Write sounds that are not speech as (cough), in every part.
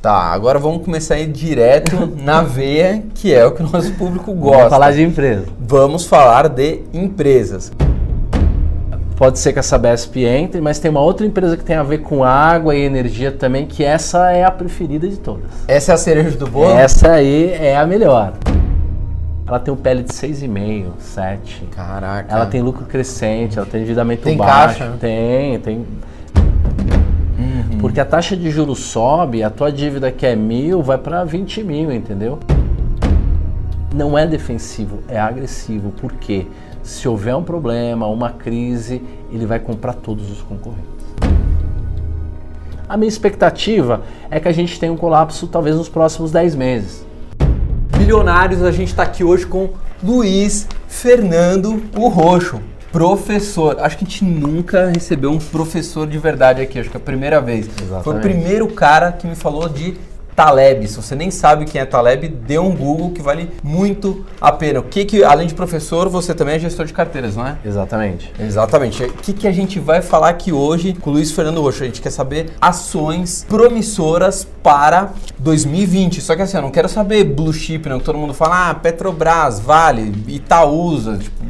Tá, agora vamos começar a ir direto (laughs) na veia, que é o que o nosso público gosta. Vamos falar de empresa. Vamos falar de empresas. Pode ser que a Sabesp entre, mas tem uma outra empresa que tem a ver com água e energia também, que essa é a preferida de todas. Essa é a cereja do bolo? Essa aí é a melhor. Ela tem um PL de 6,5, 7. Caraca. Ela tem lucro crescente, ela tem endividamento Tem baixo. caixa? Tem, tem. Porque a taxa de juros sobe, a tua dívida que é mil vai para 20 mil, entendeu? Não é defensivo, é agressivo. Por quê? Se houver um problema, uma crise, ele vai comprar todos os concorrentes. A minha expectativa é que a gente tenha um colapso talvez nos próximos 10 meses. Bilionários, a gente está aqui hoje com Luiz Fernando o Roxo, professor. Acho que a gente nunca recebeu um professor de verdade aqui, acho que é a primeira vez. Foi o Exatamente. primeiro cara que me falou de Taleb. Se você nem sabe quem é Taleb, dê um Google que vale muito a pena. O que que, além de professor, você também é gestor de carteiras, não é? Exatamente. Exatamente. O que, que a gente vai falar aqui hoje com o Luiz Fernando Roxo? A gente quer saber ações promissoras para 2020. Só que assim, eu não quero saber blue chip, não. Todo mundo fala, ah, Petrobras, Vale, Itaúsa. Tipo,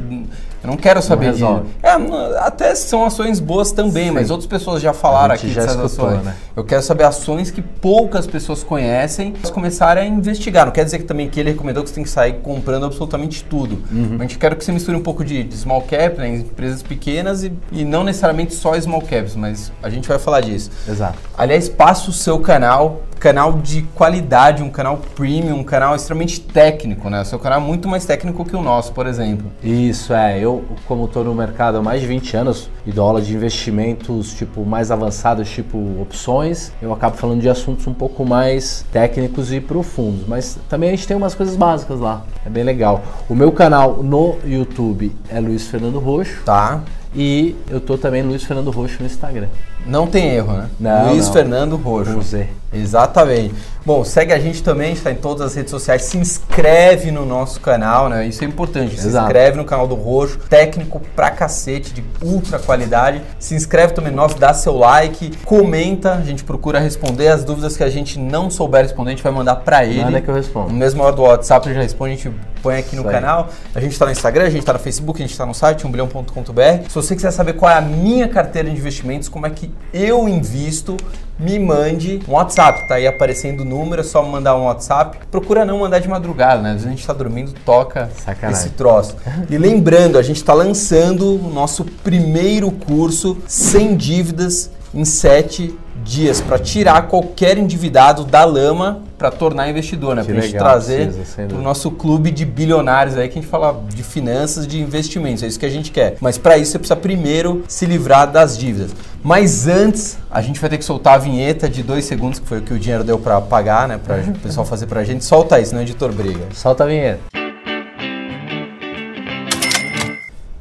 eu não quero saber disso. resolve. É, até são ações boas também, mas outras pessoas já falaram aqui já dessas escutou, ações. né? Eu quero saber ações que poucas pessoas conhecem, elas começarem a investigar. Não quer dizer que também que ele recomendou que você tem que sair comprando absolutamente tudo. Uhum. A gente quer que você misture um pouco de, de small cap, né, empresas pequenas e, e não necessariamente só small caps, mas a gente vai falar disso. Exato. Aliás, passa o seu canal, canal de qualidade, um canal premium, um canal extremamente técnico, né? O seu canal é muito mais técnico que o nosso, por exemplo. Isso, é. Eu, como estou no mercado há mais de 20 anos e dou aula de investimentos tipo mais avançados, tipo opções, eu acabo falando de assuntos um pouco mais técnicos e profundos. Mas também a gente tem umas coisas básicas lá. É bem legal. O meu canal no YouTube é Luiz Fernando Roxo Tá? e eu tô também Luiz Fernando Roxo no Instagram. Não tem erro, né? Não, Luiz não. Fernando Roxo. Com Z. Exatamente. Bom, segue a gente também, a gente está em todas as redes sociais. Se inscreve no nosso canal, né? Isso é importante. Se Exato. inscreve no canal do Roxo, técnico pra cacete, de ultra qualidade. Se inscreve também no nosso, dá seu like, comenta. A gente procura responder as dúvidas que a gente não souber responder, a gente vai mandar pra ele. Nada que eu respondo. No mesmo hora do WhatsApp ele já responde, a gente põe aqui no canal. A gente está no Instagram, a gente está no Facebook, a gente está no site, 1bilhão.com.br. Se você quiser saber qual é a minha carteira de investimentos, como é que eu invisto, me mande um WhatsApp. Tá aí aparecendo o número, é só mandar um WhatsApp. Procura não mandar de madrugada, né? Às vezes a gente está dormindo, toca Sacanagem. esse troço. E lembrando, a gente está lançando o nosso primeiro curso sem dívidas em 7 dias para tirar qualquer endividado da lama para tornar investidor, né? Para gente legal, trazer para o nosso clube de bilionários aí que a gente fala de finanças, de investimentos, é isso que a gente quer. Mas para isso você precisa primeiro se livrar das dívidas. Mas antes, a gente vai ter que soltar a vinheta de dois segundos, que foi o que o dinheiro deu para pagar, né? Para o pessoal fazer para a gente. Solta aí, senão o editor briga. Solta a vinheta.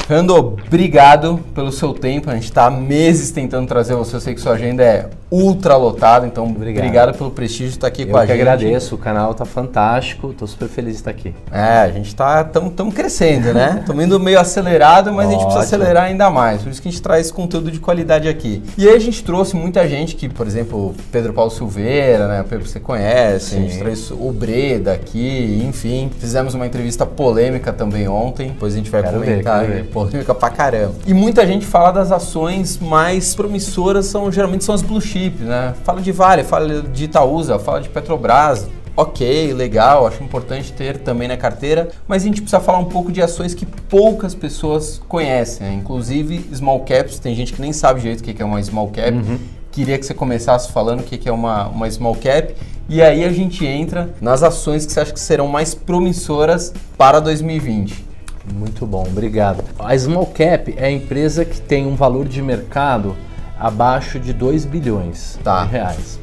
Fernando, obrigado pelo seu tempo. A gente está meses tentando trazer você. Eu sei que sua agenda é ultra lotada, então obrigado, Obrigado. pelo prestígio de estar aqui Eu com a que gente. agradeço, o canal tá fantástico, tô super feliz de estar aqui. É, a gente tá estamos crescendo, né? (laughs) Estamos indo meio acelerado, mas a gente precisa Ótimo. acelerar ainda mais. Por isso que a gente traz conteúdo de qualidade aqui. E aí a gente trouxe muita gente que, por exemplo, Pedro Paulo Silveira, né? O Pedro você conhece, a gente Sim. trouxe o Breda aqui, enfim. Fizemos uma entrevista polêmica também ontem, depois a gente vai Quero comentar. ver. polêmica pra caramba. E muita gente fala das ações mais promissoras, são geralmente são as blue chips, né? Fala de Vale, fala de Itaúsa, fala de Petrobras. Ok, legal, acho importante ter também na carteira, mas a gente precisa falar um pouco de ações que poucas pessoas conhecem, né? inclusive small caps, tem gente que nem sabe direito o que é uma small cap. Queria que você começasse falando o que que é uma, uma small cap e aí a gente entra nas ações que você acha que serão mais promissoras para 2020. Muito bom, obrigado. A Small Cap é a empresa que tem um valor de mercado abaixo de 2 bilhões Tá. de reais.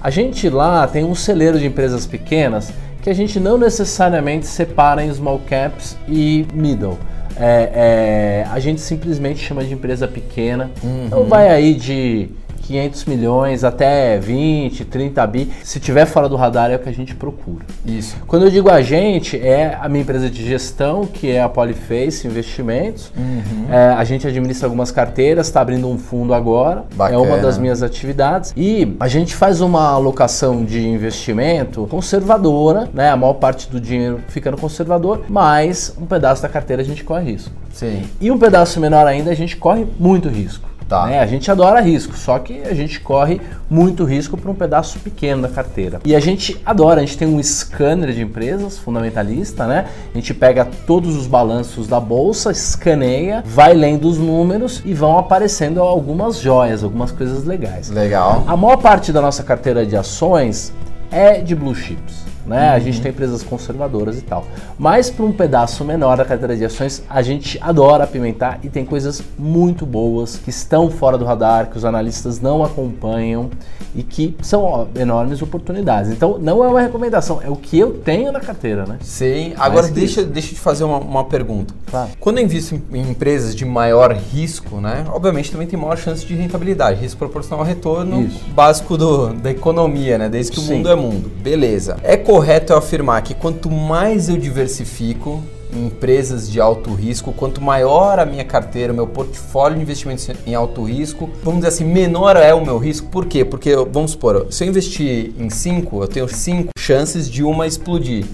A gente lá tem um celeiro de empresas pequenas que a gente não necessariamente separa em small caps e middle. É, é, a gente simplesmente chama de empresa pequena. Então vai aí de 500 milhões até 20, 30 bi. Se tiver fora do radar é o que a gente procura. Isso. Quando eu digo a gente, é a minha empresa de gestão, que é a Polyface Investimentos. Uhum. É, a gente administra algumas carteiras, está abrindo um fundo agora. Bacana. É uma das minhas atividades. E a gente faz uma alocação de investimento conservadora, né? A maior parte do dinheiro fica no conservador, mas um pedaço da carteira a gente corre risco. Sim. E um pedaço menor ainda a gente corre muito risco. Tá. Né? A gente adora risco, só que a gente corre muito risco para um pedaço pequeno da carteira. E a gente adora, a gente tem um scanner de empresas fundamentalista, né? A gente pega todos os balanços da bolsa, escaneia, vai lendo os números e vão aparecendo algumas joias, algumas coisas legais. Legal. A maior parte da nossa carteira de ações é de blue chips né? Uhum. A gente tem empresas conservadoras e tal. Mas para um pedaço menor da carteira de ações, a gente adora apimentar e tem coisas muito boas que estão fora do radar, que os analistas não acompanham e que são ó, enormes oportunidades. Então, não é uma recomendação, é o que eu tenho na carteira, né? Sim. Agora, deixa, deixa eu te fazer uma, uma pergunta. Claro. Quando eu invisto em, em empresas de maior risco, né? Obviamente também tem maior chance de rentabilidade, risco proporcional ao retorno Isso. básico do, da economia, né? Desde que Sim. o mundo é mundo. Beleza. É correto eu afirmar que quanto mais eu diversifico em empresas de alto risco, quanto maior a minha carteira, o meu portfólio de investimentos em alto risco, vamos dizer assim, menor é o meu risco. Por quê? Porque, vamos supor, se eu investir em 5, eu tenho 5 chances de uma explodir.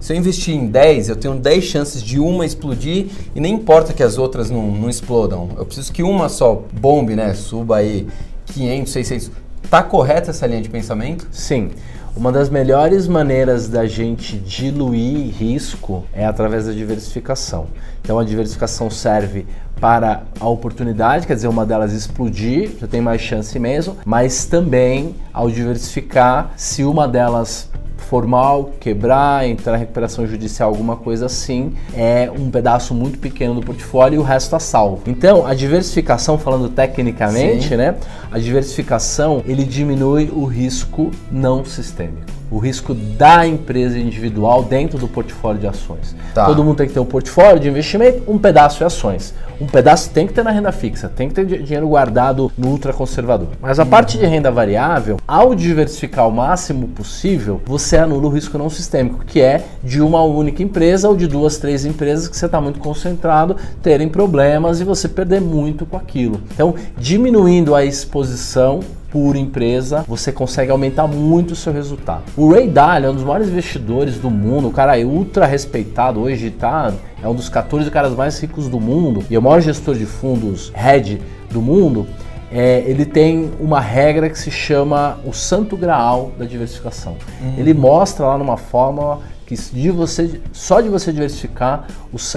Se eu investir em 10, eu tenho 10 chances de uma explodir e nem importa que as outras não, não explodam. Eu preciso que uma só bombe, né? Suba aí 500, 600. Tá correta essa linha de pensamento? Sim. Uma das melhores maneiras da gente diluir risco é através da diversificação. Então a diversificação serve para a oportunidade, quer dizer, uma delas explodir, já tem mais chance mesmo, mas também ao diversificar, se uma delas formal, quebrar, entrar em recuperação judicial, alguma coisa assim, é um pedaço muito pequeno do portfólio e o resto está salvo. Então, a diversificação, falando tecnicamente, Sim. né? A diversificação ele diminui o risco não sistêmico o risco da empresa individual dentro do portfólio de ações. Tá. Todo mundo tem que ter um portfólio de investimento, um pedaço de ações. Um pedaço tem que ter na renda fixa, tem que ter dinheiro guardado no ultraconservador. Mas a uhum. parte de renda variável, ao diversificar o máximo possível, você anula o risco não sistêmico, que é de uma única empresa ou de duas, três empresas que você está muito concentrado, terem problemas e você perder muito com aquilo. Então, diminuindo a exposição por empresa, você consegue aumentar muito o seu resultado. O Ray Dalio é um dos maiores investidores do mundo, o cara é ultra respeitado hoje, tá? É um dos 14 caras mais ricos do mundo e é o maior gestor de fundos hedge do mundo. É, ele tem uma regra que se chama o santo graal da diversificação. Uhum. Ele mostra lá numa fórmula que de você, só de você diversificar,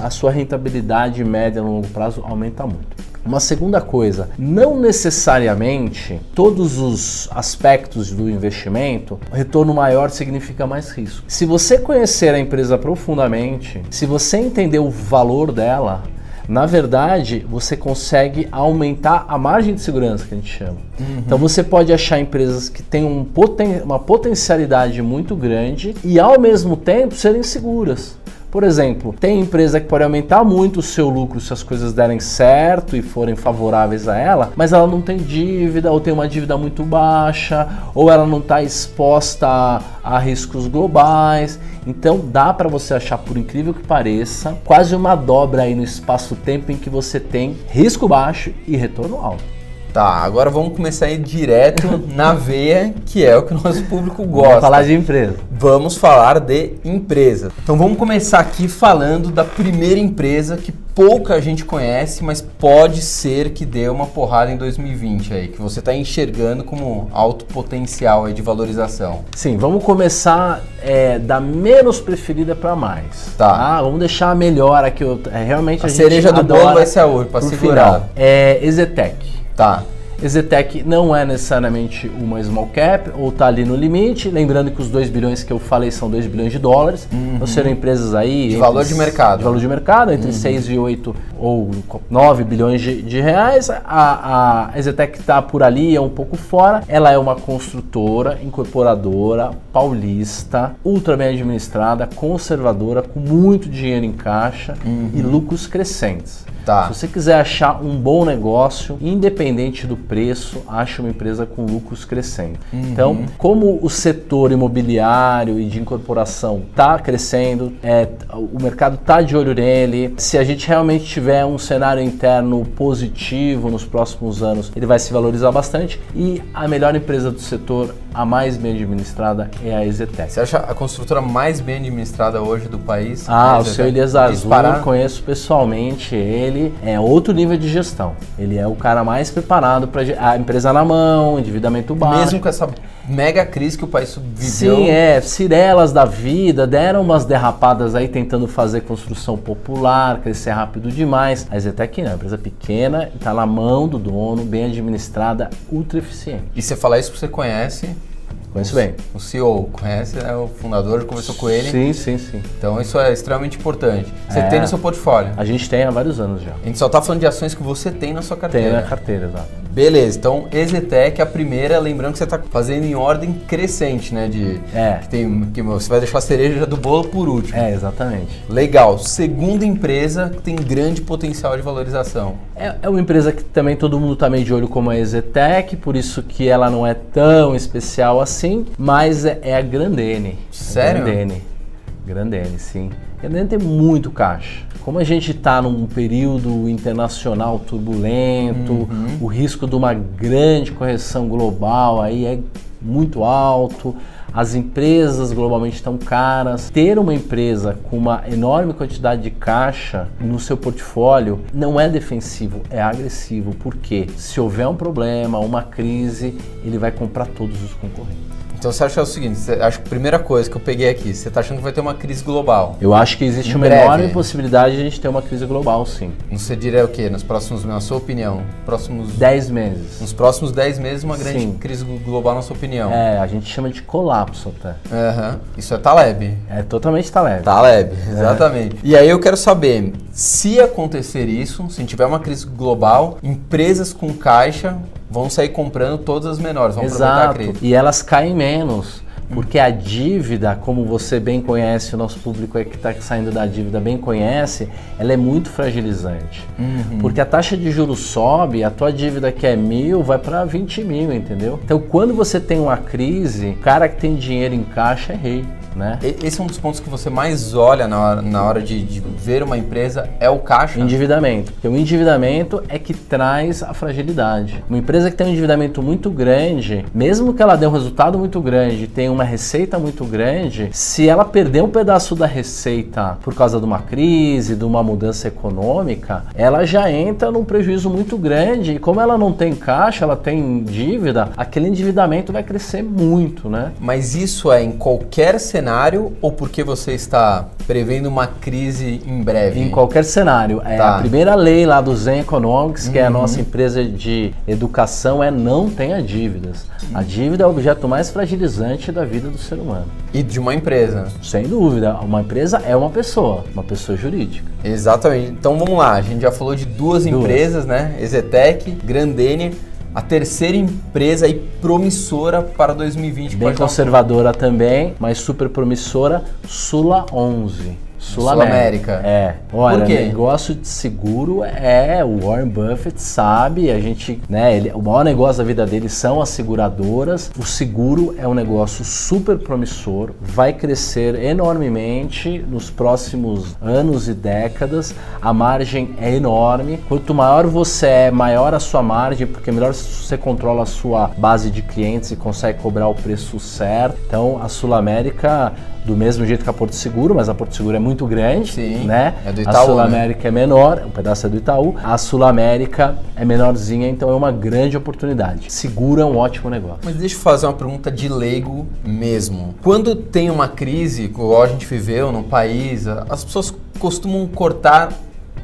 a sua rentabilidade média no longo prazo aumenta muito. Uma segunda coisa, não necessariamente todos os aspectos do investimento, retorno maior significa mais risco. Se você conhecer a empresa profundamente, se você entender o valor dela, na verdade, você consegue aumentar a margem de segurança que a gente chama. Uhum. Então você pode achar empresas que têm um poten uma potencialidade muito grande e ao mesmo tempo serem seguras. Por exemplo, tem empresa que pode aumentar muito o seu lucro se as coisas derem certo e forem favoráveis a ela, mas ela não tem dívida ou tem uma dívida muito baixa ou ela não está exposta a, a, riscos globais. Então dá para você achar, por incrível que pareça, quase uma dobra aí no espaço-tempo em que você tem risco baixo e retorno alto. Tá, agora vamos começar a ir direto (laughs) na veia, que é o que o nosso público gosta. Vamos falar de empresa. Vamos falar de empresa. Então vamos começar aqui falando da primeira empresa que pouca gente conhece, mas pode ser que dê uma porrada em 2020 aí, que você está enxergando como alto potencial aí de valorização. Sim, vamos começar é, da menos preferida para mais. Tá. tá. Vamos deixar a melhor aqui. É, realmente a, a cereja do bolo vai ser a hoje, para segurar. Final. É Ezetec. Tá. Ezetec não é necessariamente uma small cap ou está ali no limite. Lembrando que os 2 bilhões que eu falei são 2 bilhões de dólares. Uhum. Então serão empresas aí. De valor de mercado. De valor de mercado, entre uhum. 6 e 8 ou 9 bilhões de, de reais. A, a Ezetec está por ali, é um pouco fora. Ela é uma construtora, incorporadora, paulista, ultra bem administrada, conservadora, com muito dinheiro em caixa uhum. e lucros crescentes. Tá. Se você quiser achar um bom negócio, independente do preço, ache uma empresa com lucros crescendo. Uhum. Então, como o setor imobiliário e de incorporação está crescendo, é, o mercado está de olho nele, se a gente realmente tiver um cenário interno positivo nos próximos anos, ele vai se valorizar bastante e a melhor empresa do setor, a mais bem administrada, é a Exetec. Você acha a construtora mais bem administrada hoje do país? Ah, A o seu Elias Azul, Disparar? conheço pessoalmente ele, é outro nível de gestão. Ele é o cara mais preparado para a empresa na mão, endividamento baixo. Mesmo com essa mega crise que o país viveu. Sim, é, cirelas da vida, deram umas derrapadas aí tentando fazer construção popular, crescer rápido demais. A Zetec não, é uma empresa pequena, está na mão do dono, bem administrada, ultra eficiente. E você falar isso porque você conhece Conheço bem. o CEO, conhece né, o fundador, conversou com ele. Sim, sim, sim. Então isso é extremamente importante. Você É. tem no seu portfólio. A gente tem há vários anos já. A gente só tá falando de ações que você tem na sua Tem carteira. na carteira, exato. Beleza, então Exetec, a primeira, lembrando que você está fazendo em ordem crescente, né? De, É. que tem, que você vai deixar a cereja do bolo por último. É, exatamente. Legal. Segunda empresa que tem grande potencial de valorização. É, é uma empresa que também todo mundo está meio de olho como a Exetec, por isso que ela não é tão especial assim, mas é, é a Grandene. Sério? A Grandene. Grandene, sim. Grandene tem muito caixa. Como a gente está num período internacional turbulento, o risco de uma grande correção global aí é muito alto, as empresas globalmente estão caras. Ter uma empresa com uma enorme quantidade de caixa no seu portfólio não é defensivo, é agressivo. Porque se houver um problema, uma crise, ele vai comprar todos os concorrentes. Então você acha o seguinte, você acha que a primeira coisa que eu peguei aqui, você está achando que vai ter uma crise global. Eu acho que existe Em uma breve. enorme possibilidade de a gente ter uma crise global, sim. Você diria o quê? Nos próximos, na sua opinião, próximos 10 meses. nos próximos 10 meses uma grande Sim. crise global na sua opinião? É, a gente chama de colapso até. Aham. Isso é Taleb. É totalmente talento. Taleb, exatamente. E aí eu quero saber, se acontecer isso, se tiver uma crise global, empresas com caixa vão sair comprando todas as menores, vão aproveitar a Exato. crise. E elas caem menos. Porque a dívida, como você bem conhece, o nosso público é que está saindo da dívida bem conhece, ela é muito fragilizante. Uhum. Porque a taxa de juros sobe, a tua dívida que é mil vai para 20 mil, entendeu? Então quando você tem uma crise, o cara que tem dinheiro em caixa é rei. Né? Esse é um dos pontos que você mais olha na hora, na hora de, de ver uma empresa, é o caixa. Endividamento. Porque o endividamento é que traz a fragilidade. Uma empresa que tem um endividamento muito grande, mesmo que ela dê um resultado muito grande, tenha uma receita muito grande, se ela perder um pedaço da receita por causa de uma crise, de uma mudança econômica, ela já entra num prejuízo muito grande. E como ela não tem caixa, ela tem dívida, aquele endividamento vai crescer muito, né? Mas isso é em qualquer cenário ou porque você está prevendo uma crise em breve? Em qualquer cenário. É Tá. a primeira lei lá do Zen Economics, que é a nossa empresa de educação, é não tenha dívidas. A dívida é o objeto mais fragilizante da vida do ser humano. E de uma empresa. Sem dúvida, uma empresa é uma pessoa, uma pessoa jurídica. Exatamente. Então vamos lá, a gente já falou de duas, Duas. empresas, né? Exetec, Grandene, a terceira empresa aí promissora para 2020. Bem um- conservadora também, mas super promissora, Sula 11. Sul Sul-América. É. Olha, negócio de seguro é o Warren Buffett sabe, a gente, né, ele, o maior negócio da vida dele são as seguradoras. O seguro é um negócio super promissor, vai crescer enormemente nos próximos anos e décadas. A margem é enorme. Quanto maior você é, maior a sua margem, porque melhor você controla a sua base de clientes e consegue cobrar o preço certo. Então, a Sul América do mesmo jeito que a Porto Seguro, mas a Porto Seguro é muito grande, Sim, né? é do a Itaú, Sul né? América é menor, um pedaço é do Itaú. A Sul América é menorzinha, então é uma grande oportunidade. Seguro é um ótimo negócio. Mas deixa eu fazer uma pergunta de leigo mesmo. Quando tem uma crise, igual a gente viveu no país, a- as pessoas costumam cortar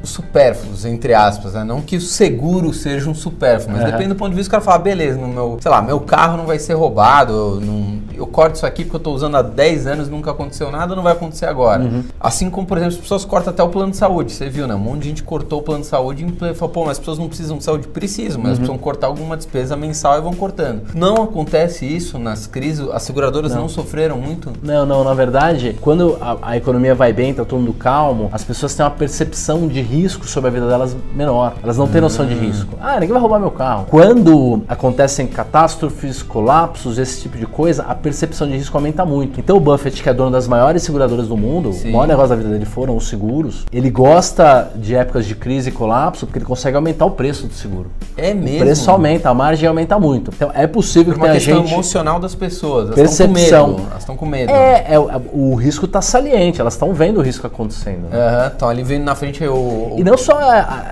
os supérfluos, entre aspas, né? Não que o seguro seja um supérfluo, mas Aham. depende do ponto de vista, o cara fala, "Ah, beleza, no meu, sei lá, meu carro não vai ser roubado, não, eu corto isso aqui porque eu estou usando há 10 anos, nunca aconteceu nada, não vai acontecer agora. Uhum. Assim como, por exemplo, as pessoas cortam até o plano de saúde. Você viu, né? Um monte de gente cortou o plano de saúde e falou, pô, mas as pessoas não precisam de saúde. Precisam, mas uhum. precisam cortar alguma despesa mensal e vão cortando. Não acontece isso nas crises, as seguradoras não, não sofreram muito? Não, não, na verdade, quando a, a economia vai bem, tá todo mundo calmo, as pessoas têm uma percepção de risco sobre a vida delas menor. Elas não têm noção de hum. risco. Ah, ninguém vai roubar meu carro. Quando acontecem catástrofes, colapsos, esse tipo de coisa, a percepção de risco aumenta muito. Então o Buffett, que é dono das maiores seguradoras do mundo, Sim. o maior negócio da vida dele foram os seguros, ele gosta de épocas de crise e colapso porque ele consegue aumentar o preço do seguro. É mesmo? O preço aumenta, a margem aumenta muito. Então é possível que tenha gente... É uma questão emocional das pessoas. Elas percepção. Estão com medo. Elas estão com medo. É, é, o risco está saliente, elas estão vendo o risco acontecendo. Né? Uhum, ali vendo na frente o. E não só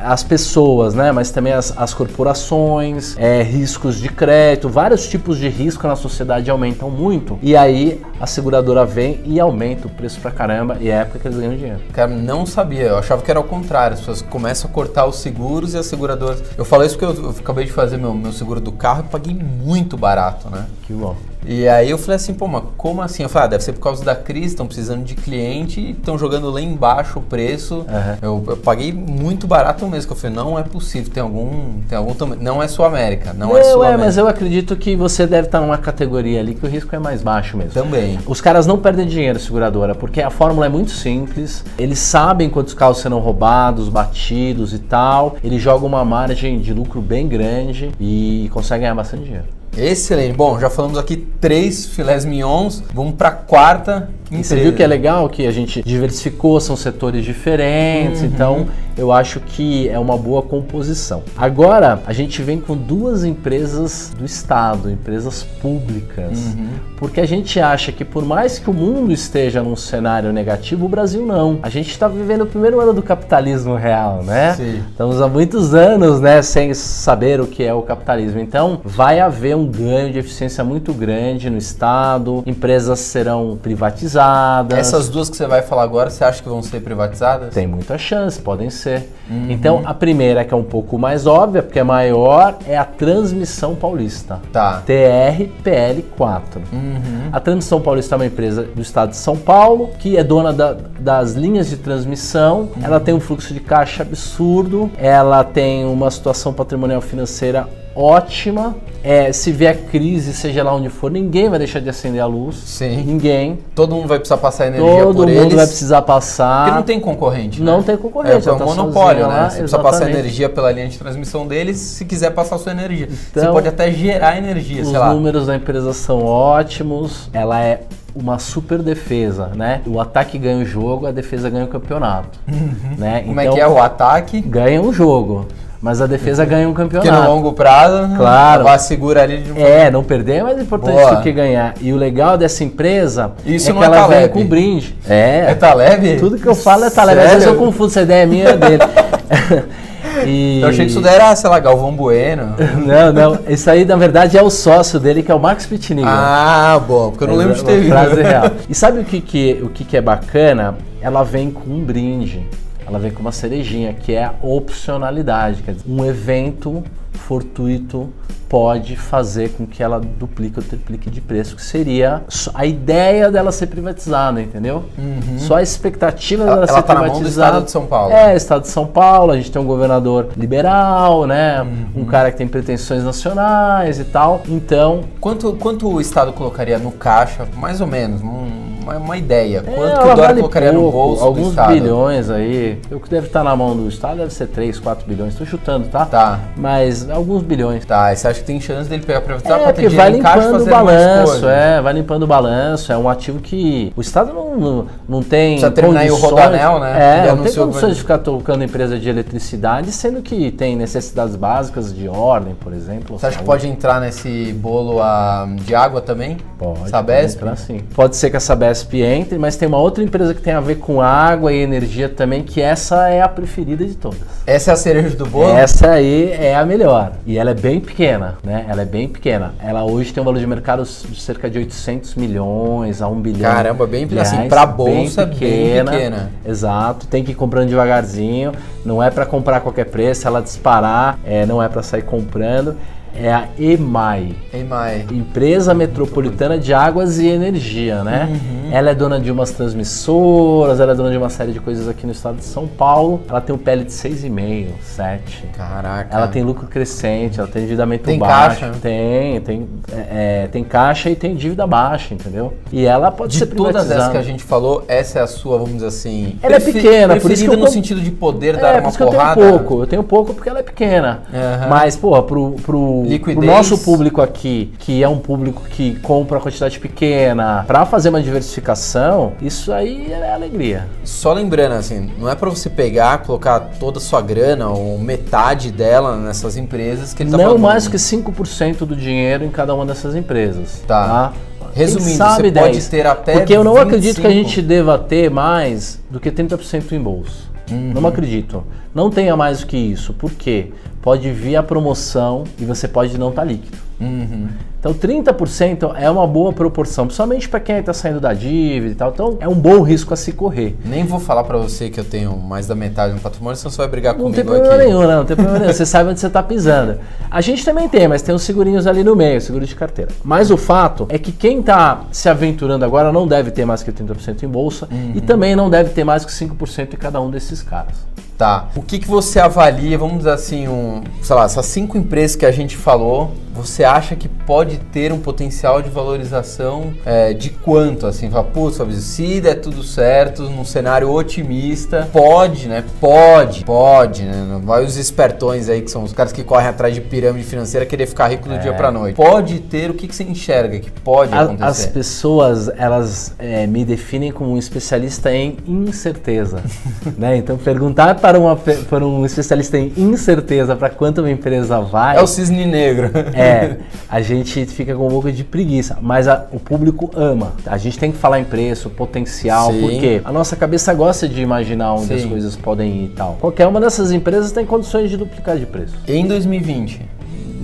as pessoas, né? Mas também as, as corporações, é, riscos de crédito, vários tipos de risco na sociedade aumentam muito. E aí a seguradora vem e aumenta o preço pra caramba e é a época que eles ganham dinheiro. Cara, não sabia. Eu achava que era o contrário. As pessoas começam a cortar os seguros e as seguradoras. Eu falei isso porque eu, eu acabei de fazer meu, meu seguro do carro e paguei muito barato, né? Que bom. E aí eu falei assim, pô, mas como assim? Eu falei, ah, deve ser por causa da crise, estão precisando de cliente estão jogando lá embaixo o preço. Uhum. Eu, eu, paguei muito barato mesmo, que eu falei, não é possível, tem algum, tem algum não é Sul América, não, não é Sul América. É, mas eu acredito que você deve estar numa categoria ali que o risco é mais baixo mesmo. Também. Os caras não perdem dinheiro, seguradora, porque a fórmula é muito simples, eles sabem quantos carros serão roubados, batidos e tal, eles jogam uma margem de lucro bem grande e conseguem ganhar bastante dinheiro. Excelente. Bom, já falamos aqui três filés mignons. Vamos para a quarta. Você viu que é legal que a gente diversificou, são setores diferentes, uhum. então eu acho que é uma boa composição. Agora, a gente vem com duas empresas do Estado, empresas públicas, uhum. porque a gente acha que por mais que o mundo esteja num cenário negativo, o Brasil não. A gente está vivendo o primeiro ano do capitalismo real, né? Sim. Estamos há muitos anos, né, sem saber o que é o capitalismo. Então, vai haver um ganho de eficiência muito grande no Estado, empresas serão privatizadas privatizadas. Essas duas que você vai falar agora, você acha que vão ser privatizadas? Tem muita chance, podem ser. Uhum. Então, a primeira, que é um pouco mais óbvia, porque é maior, é a Transmissão Paulista. Tá. TRPL4. Uhum. A Transmissão Paulista é uma empresa do estado de São Paulo, que é dona da, das linhas de transmissão. Uhum. Ela tem um fluxo de caixa absurdo, ela tem uma situação patrimonial financeira ótima. É, se vier crise, seja lá onde for, ninguém vai deixar de acender a luz. Sim. Ninguém. Todo mundo vai precisar passar energia Todo por mundo eles. vai precisar passar. Porque não tem concorrente. Né? Não tem concorrente. É, um tá monopólio, né? Você precisa passar energia pela linha de transmissão deles se quiser passar a sua energia. Então, Você pode até gerar energia, os sei lá. Os números da empresa são ótimos. Ela é uma super defesa, né? O ataque ganha o jogo, a defesa ganha o campeonato. Uhum. Né? Como então, é que é o ataque? Ganha o jogo. Mas a defesa ganha um campeonato. Porque no longo prazo, claro. a segura ali de um É, não perder é mais importante Boa. do que ganhar. E o legal dessa empresa Isso é que é ela vem com brinde. É. É Taleb? Tudo que eu falo é Taleb. Às vezes eu confundo, essa ideia é minha é dele. (laughs) E... Eu achei que isso daí era, sei lá, Galvão Bueno. (laughs) Não, não. Isso aí, na verdade, é o sócio dele, que é o Max Pitinigo. Ah, bom, porque eu não é, lembro de ter visto. Frase real. (laughs) E sabe o que, que, o que, que é bacana? Ela vem com um brinde ela vem com uma cerejinha, que é a opcionalidade. Quer dizer, um evento fortuito pode fazer com que ela duplique ou triplique de preço, que seria a ideia dela ser privatizada, entendeu? Uhum. Só a expectativa dela ela, ser ela tá privatizada. Na mão do estado de São Paulo. É, Estado de São Paulo, a gente tem um governador liberal, né? Uhum. Um cara que tem pretensões nacionais e tal. Então. Quanto, quanto o Estado colocaria no caixa, mais ou menos? Um uma, uma ideia. É, Quanto que o Dória vale colocaria pouco, no bolso Alguns do Estado? bilhões aí. O que deve estar na mão do Estado deve ser 3, 4 bilhões. Estou chutando, tá? Tá. Mas alguns bilhões. Tá, e você acha que tem chance dele pegar para é, porque vai limpando o balanço, é, vai limpando o balanço. É um ativo que o Estado não, não, não tem Precisa terminar o Rodanel, né? É, não tem condições de ficar tocando empresa de eletricidade, sendo que tem necessidades básicas de ordem, por exemplo. Você acha que pode entrar nesse bolo a, de água também? Pode. Sabesp? Pode entrar, sim. Pode ser que a Sabesp entre, mas tem uma outra empresa que tem a ver com água e energia também, que essa é a preferida de todas. Essa é a cereja do bolo? Essa aí é a melhor. E ela é bem pequena, né? Ela é bem pequena. Ela hoje tem um valor de mercado de cerca de 800 milhões a 1 bilhão. Caramba, bem pequena. Assim, pra bolsa, bem pequena, bem pequena. Exato. Tem que ir comprando devagarzinho. Não é para comprar a qualquer preço. Ela disparar, é, não é para sair comprando. É a EMAI. EMAI. Empresa Metropolitana de Águas e Energia, né? Uhum. Ela é dona de umas transmissoras, ela é dona de uma série de coisas aqui no estado de São Paulo. Ela tem um PL de 6,5, 7. Caraca. Ela tem lucro crescente, ela tem endividamento tem baixo. Caixa. Tem, tem, é, é, tem caixa e tem dívida baixa, entendeu? E ela pode de ser todas essas que a gente falou, essa é a sua, vamos dizer assim. Ela é pequena, por isso que eu no sentido de poder é, dar uma porrada. Eu tenho pouco, eu tenho pouco porque ela é pequena. Uhum. Mas, porra, pro, pro, pro, nosso público aqui, que é um público que compra quantidade pequena, para fazer uma diversificação, isso aí é alegria. Só lembrando, assim, não é para você pegar, colocar toda a sua grana ou metade dela nessas empresas que ele tá Não falando. mais que 5% do dinheiro em cada uma dessas empresas. Tá. tá? Resumindo, você 10, pode ter até Porque eu não 25. acredito que a gente deva ter mais do que 30% em bolsa. Uhum. Não acredito. Não tenha mais do que isso. Por quê? Pode vir a promoção e você pode não estar tá líquido. Uhum. Então 30% é uma boa proporção, principalmente para quem está saindo da dívida e tal. Então é um bom risco a se correr. Nem vou falar para você que eu tenho mais da metade no patrimônio, senão você vai brigar não comigo aqui. Não tem problema nenhum, não, não tem problema nenhum. Você sabe onde você está pisando. A gente também tem, mas tem uns segurinhos ali no meio, seguro de carteira. Mas o fato é que quem está se aventurando agora não deve ter mais que 30% em bolsa uhum. e também não deve ter mais que 5% em cada um desses caras. Tá. O que, que você avalia, vamos dizer assim, um, sei lá, essas cinco empresas que a gente falou, você acha que pode ter um potencial de valorização é, de quanto? Assim, fala, putz, se der tudo certo, num cenário otimista, pode, né? Pode, pode, né? Não vai os espertões aí, que são os caras que correm atrás de pirâmide financeira, querer ficar rico do é. dia pra noite. Pode ter, o que, que você enxerga que pode a, acontecer? As pessoas, elas é, me definem como um especialista em incerteza, (laughs) né? Então, perguntar para, uma, para um especialista em incerteza para quanto uma empresa vai... É o cisne negro. É, (laughs) a gente fica com um pouco de preguiça, mas a, o público ama. A gente tem que falar em preço, potencial, Sim. porque a nossa cabeça gosta de imaginar onde Sim. as coisas podem ir e tal. Qualquer uma dessas empresas tem condições de duplicar de preço. Em 2020?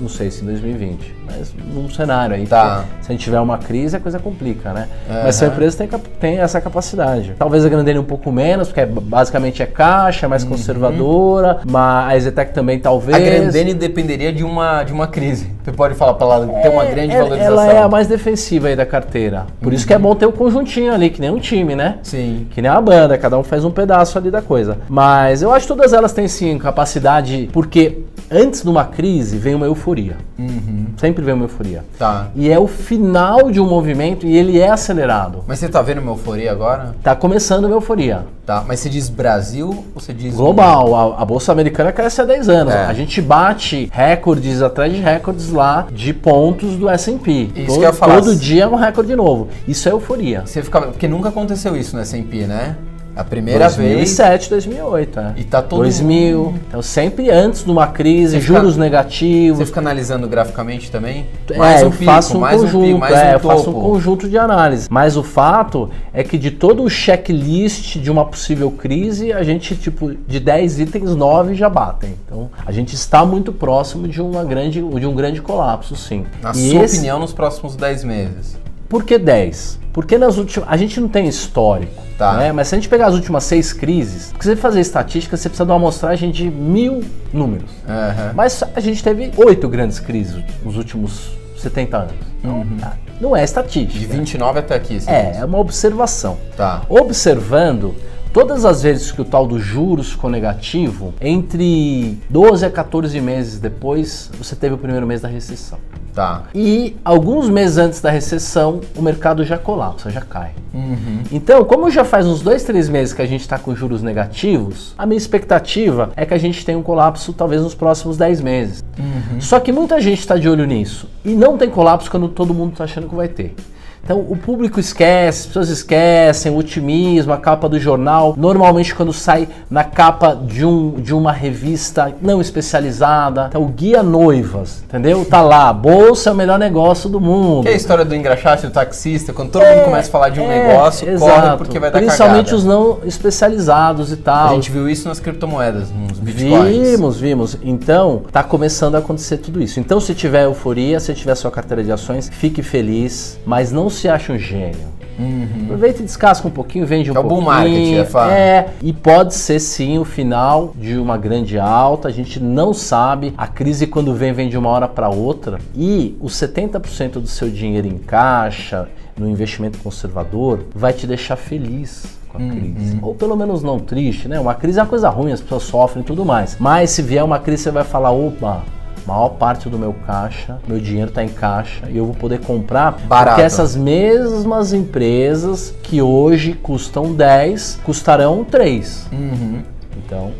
Não sei se em 2020 mas num cenário aí. Tá. Se a gente tiver uma crise, a coisa complica, né? Uhum. Mas a empresa tem, tem essa capacidade. Talvez a Grandene um pouco menos, porque é, basicamente é caixa, é mais uhum. conservadora, mas a Zetec também talvez. A Grandene dependeria de uma, de uma crise. Você pode falar para ela ter uma grande ela, valorização. Ela é a mais defensiva aí da carteira. Por uhum. isso que é bom ter o um conjuntinho ali, que nem um time, né? Sim. Que nem uma banda, cada um faz um pedaço ali da coisa. Mas eu acho que todas elas têm sim capacidade, porque antes de uma crise vem uma euforia. Uhum. Sempre vem uma euforia. Tá. E é o final de um movimento e ele é acelerado. Mas você tá vendo uma euforia agora? Tá começando uma euforia. Tá, mas você diz Brasil ou você diz... Global. A, a Bolsa Americana cresce há 10 anos. É. A gente bate recordes atrás de recordes lá de pontos do S&P. Isso todo, que eu ia falar. Todo dia é um recorde novo. Isso é euforia. Você fica... Porque nunca aconteceu isso no S&P, né? A primeira 2007, vez. 2008, é. E tá todo 2000. Mundo... Então sempre antes de uma crise, você juros fica, negativos. Você fica analisando graficamente também? É, mais um eu pico, faço um conjunto, um pico, mais é, um eu faço um conjunto de análise. Mas o fato é que de todo o checklist de uma possível crise, a gente tipo de 10 itens, 9 já batem. Então, a gente está muito próximo de uma grande de um grande colapso, sim. Na e sua esse... opinião nos próximos 10 meses? Por que 10? Porque nas últimas. A gente não tem histórico. Tá. Né? Mas se a gente pegar as últimas seis crises, porque você fazer estatística, você precisa de uma amostragem de mil números. Uhum. Mas a gente teve oito grandes crises nos últimos 70 anos. Uhum. Tá? Não é estatística. De 29 até aqui. É, é uma observação. Tá. Observando, Todas as vezes que o tal do juros ficou negativo, entre 12 a 14 meses depois, você teve o primeiro mês da recessão. Tá. E alguns meses antes da recessão, o mercado já colapsa, já cai. Uhum. Então, como já faz uns dois, três meses que a gente está com juros negativos, a minha expectativa é que a gente tenha um colapso talvez nos próximos 10 meses. Uhum. Só que muita gente está de olho nisso. E não tem colapso quando todo mundo está achando que vai ter. Então o público esquece, as pessoas esquecem, o otimismo, a capa do jornal. Normalmente quando sai na capa de, um, de uma revista não especializada, então o guia noivas, entendeu? Tá lá, bolsa é o melhor negócio do mundo. Que é a história do engraxate do taxista, quando todo é, mundo começa a falar de um é, negócio, exato. corre porque vai dar Principalmente cagada. os não especializados e tal. A gente viu isso nas criptomoedas, nos bitcoins. Vimos, vimos. Então, tá começando a acontecer tudo isso. Então, se tiver euforia, se tiver sua carteira de ações, fique feliz, mas não se acha um gênio. Uhum. Aproveita e descasca um pouquinho, vende um é pouquinho. É o bull market, é fato. É, e pode ser sim o final de uma grande alta. A gente não sabe. A crise quando vem vem de uma hora para outra e os 70% do seu dinheiro em caixa, no investimento conservador, vai te deixar feliz com a crise. Uhum. Ou pelo menos não triste, né? Uma crise é uma coisa ruim, as pessoas sofrem e tudo mais. Mas se vier uma crise, você vai falar, opa, maior parte do meu caixa, meu dinheiro está em caixa e eu vou poder comprar Barato. porque essas mesmas empresas que hoje custam 10 custarão 3. Uhum. Então,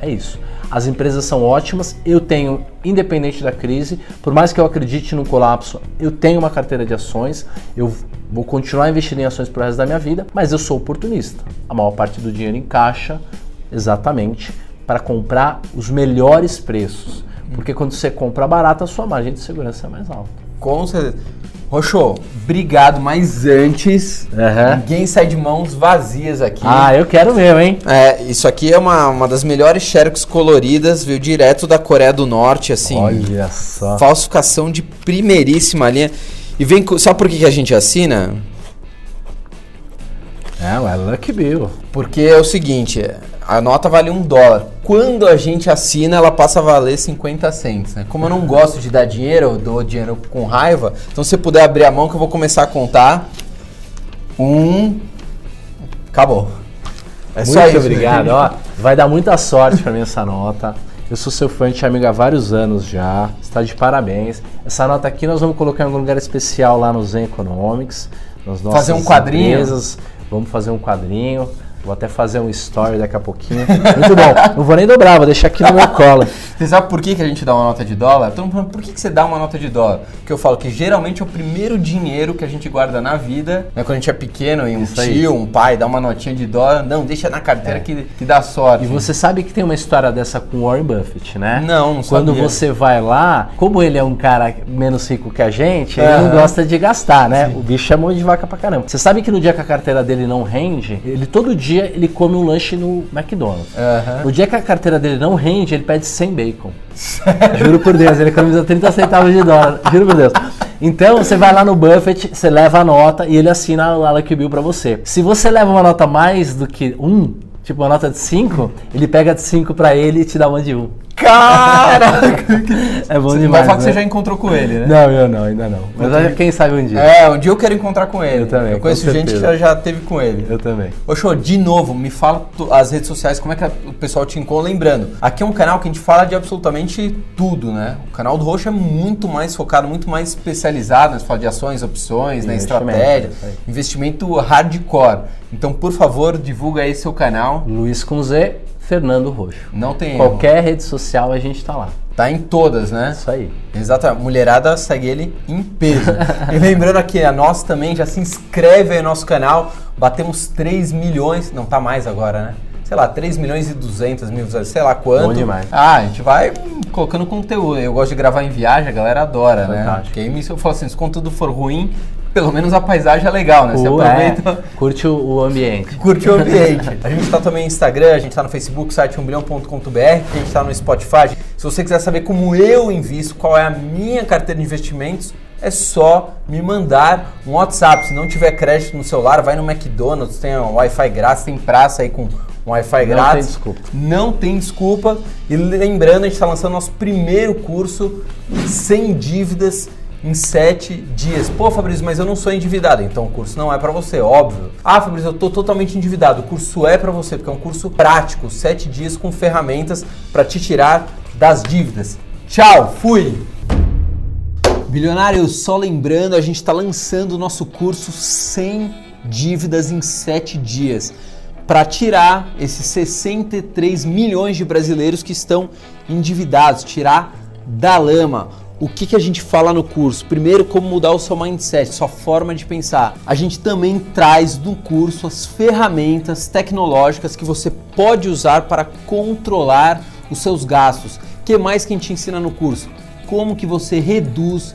é isso. As empresas são ótimas, eu tenho, independente da crise, por mais que eu acredite no colapso, eu tenho uma carteira de ações, eu vou continuar investindo em ações pro resto da minha vida, mas eu sou oportunista. A maior parte do dinheiro em caixa, exatamente, para comprar os melhores preços. Porque quando você compra barato, a sua margem de segurança é mais alta. Com certeza. Roxo, obrigado, mas antes, Uhum. ninguém sai de mãos vazias aqui. Ah, eu quero mesmo, hein? É, isso aqui é uma, uma das melhores Xerox coloridas, veio direto da Coreia do Norte, assim. Olha só. Falsificação de primeiríssima linha. E vem, com- sabe por que, que a gente assina? É, ué, Lucky Bill. Porque é o seguinte, a nota vale um dólar. Quando a gente assina, ela passa a valer 50 cents. Né? Como eu não gosto de dar dinheiro, eu dou dinheiro com raiva. Então, se você puder abrir a mão, que eu vou começar a contar. Um. Acabou. É Muito só isso. obrigado. Ó, vai dar muita sorte pra mim essa nota. Eu sou seu fã de amigo há vários anos já. Está de parabéns. Essa nota aqui nós vamos colocar em algum lugar especial lá no Zen Economics. Nas nossas Fazer um quadrinho? empresas. Vamos fazer um quadrinho. Vou até fazer um story daqui a pouquinho. Muito bom. Não vou nem dobrar, vou deixar aqui no meu colo. Você sabe por que, que a gente dá uma nota de dólar? Todo mundo falando, por que, que você dá uma nota de dólar? Porque eu falo que geralmente é o primeiro dinheiro que a gente guarda na vida, né? Quando a gente é pequeno e um Isso tio, um pai dá uma notinha de dólar, não, deixa na carteira que, que dá sorte. E você sabe que tem uma história dessa com Warren Buffett, né? Não, não Quando sabia. você vai lá, como ele é um cara menos rico que a gente, ele não gosta de gastar, né? O bicho é mão de vaca pra caramba. Você sabe que no dia que a carteira dele não rende, ele todo dia ele come um lanche no McDonald's. Aham. No dia que a carteira dele não rende, ele pede 100 bacon. Juro por Deus, ele economiza 30 centavos de dólar. Juro por Deus. Então, você vai lá no Buffett, você leva a nota e ele assina a Lucky Bill pra você. Se você leva uma nota mais do que um, tipo uma nota de 5, ele pega de 5 pra ele e te dá uma de 1. Um. Caraca! É bom demais, falar que né? você já encontrou com ele, né? Não, eu não, ainda não. Mas olha, quem sabe um dia. É, um dia eu quero encontrar com ele. Eu também, Eu conheço com gente que já, já teve com ele. Eu também. Ô, show, de novo, me fala tu- as redes sociais, como é que a- o pessoal te encontra. Lembrando, aqui é um canal que a gente fala de absolutamente tudo, né? O canal do Roxo é muito mais focado, muito mais especializado, né? Você fala de ações, opções, né? Estratégia, investimento hardcore. Então, por favor, divulga aí seu canal. Luiz com Z, Fernando Roxo. Não tem erro. Qualquer rede social a gente tá lá. Tá em todas, né? Isso aí. Exatamente. Mulherada segue ele em peso. (laughs) e lembrando aqui, a nós também já se inscreve aí no nosso canal. Batemos 3 milhões, não tá mais agora, né? Sei lá, 3 milhões e 200 mil, sei lá quanto. Bom demais. Ah, a gente vai colocando conteúdo. Eu gosto de gravar em viagem, a galera adora, né? Fantástico. Porque aí se eu falo assim, se o conteúdo for ruim, pelo menos a paisagem é legal, né? Você O- aproveita... é, curte o, o ambiente. Curte o ambiente. (laughs) A gente está também no Instagram, a gente está no Facebook, site 1bilhão.com.br, a gente está no Spotify. Se você quiser saber como eu invisto, qual é a minha carteira de investimentos, é só me mandar um WhatsApp. Se não tiver crédito no celular, vai no McDonald's, tem um Wi-Fi grátis, tem praça aí com um Wi-Fi Não grátis. tem desculpa. Não tem desculpa. E lembrando, a gente está lançando nosso primeiro curso sem dívidas em sete dias. Pô, Fabrício, mas eu não sou endividado. Então o curso não é para você, óbvio. Ah, Fabrício, eu tô totalmente endividado. O curso é para você, porque é um curso prático, sete dias com ferramentas para te tirar das dívidas. Tchau, fui! Bilionário, só lembrando, a gente está lançando o nosso curso sem dívidas em 7 dias para tirar esses 63 milhões de brasileiros que estão endividados, tirar da lama. O que, que a gente fala no curso? Primeiro, como mudar o seu mindset, sua forma de pensar. A gente também traz no curso as ferramentas tecnológicas que você pode usar para controlar os seus gastos. O que mais que a gente ensina no curso? como que você reduz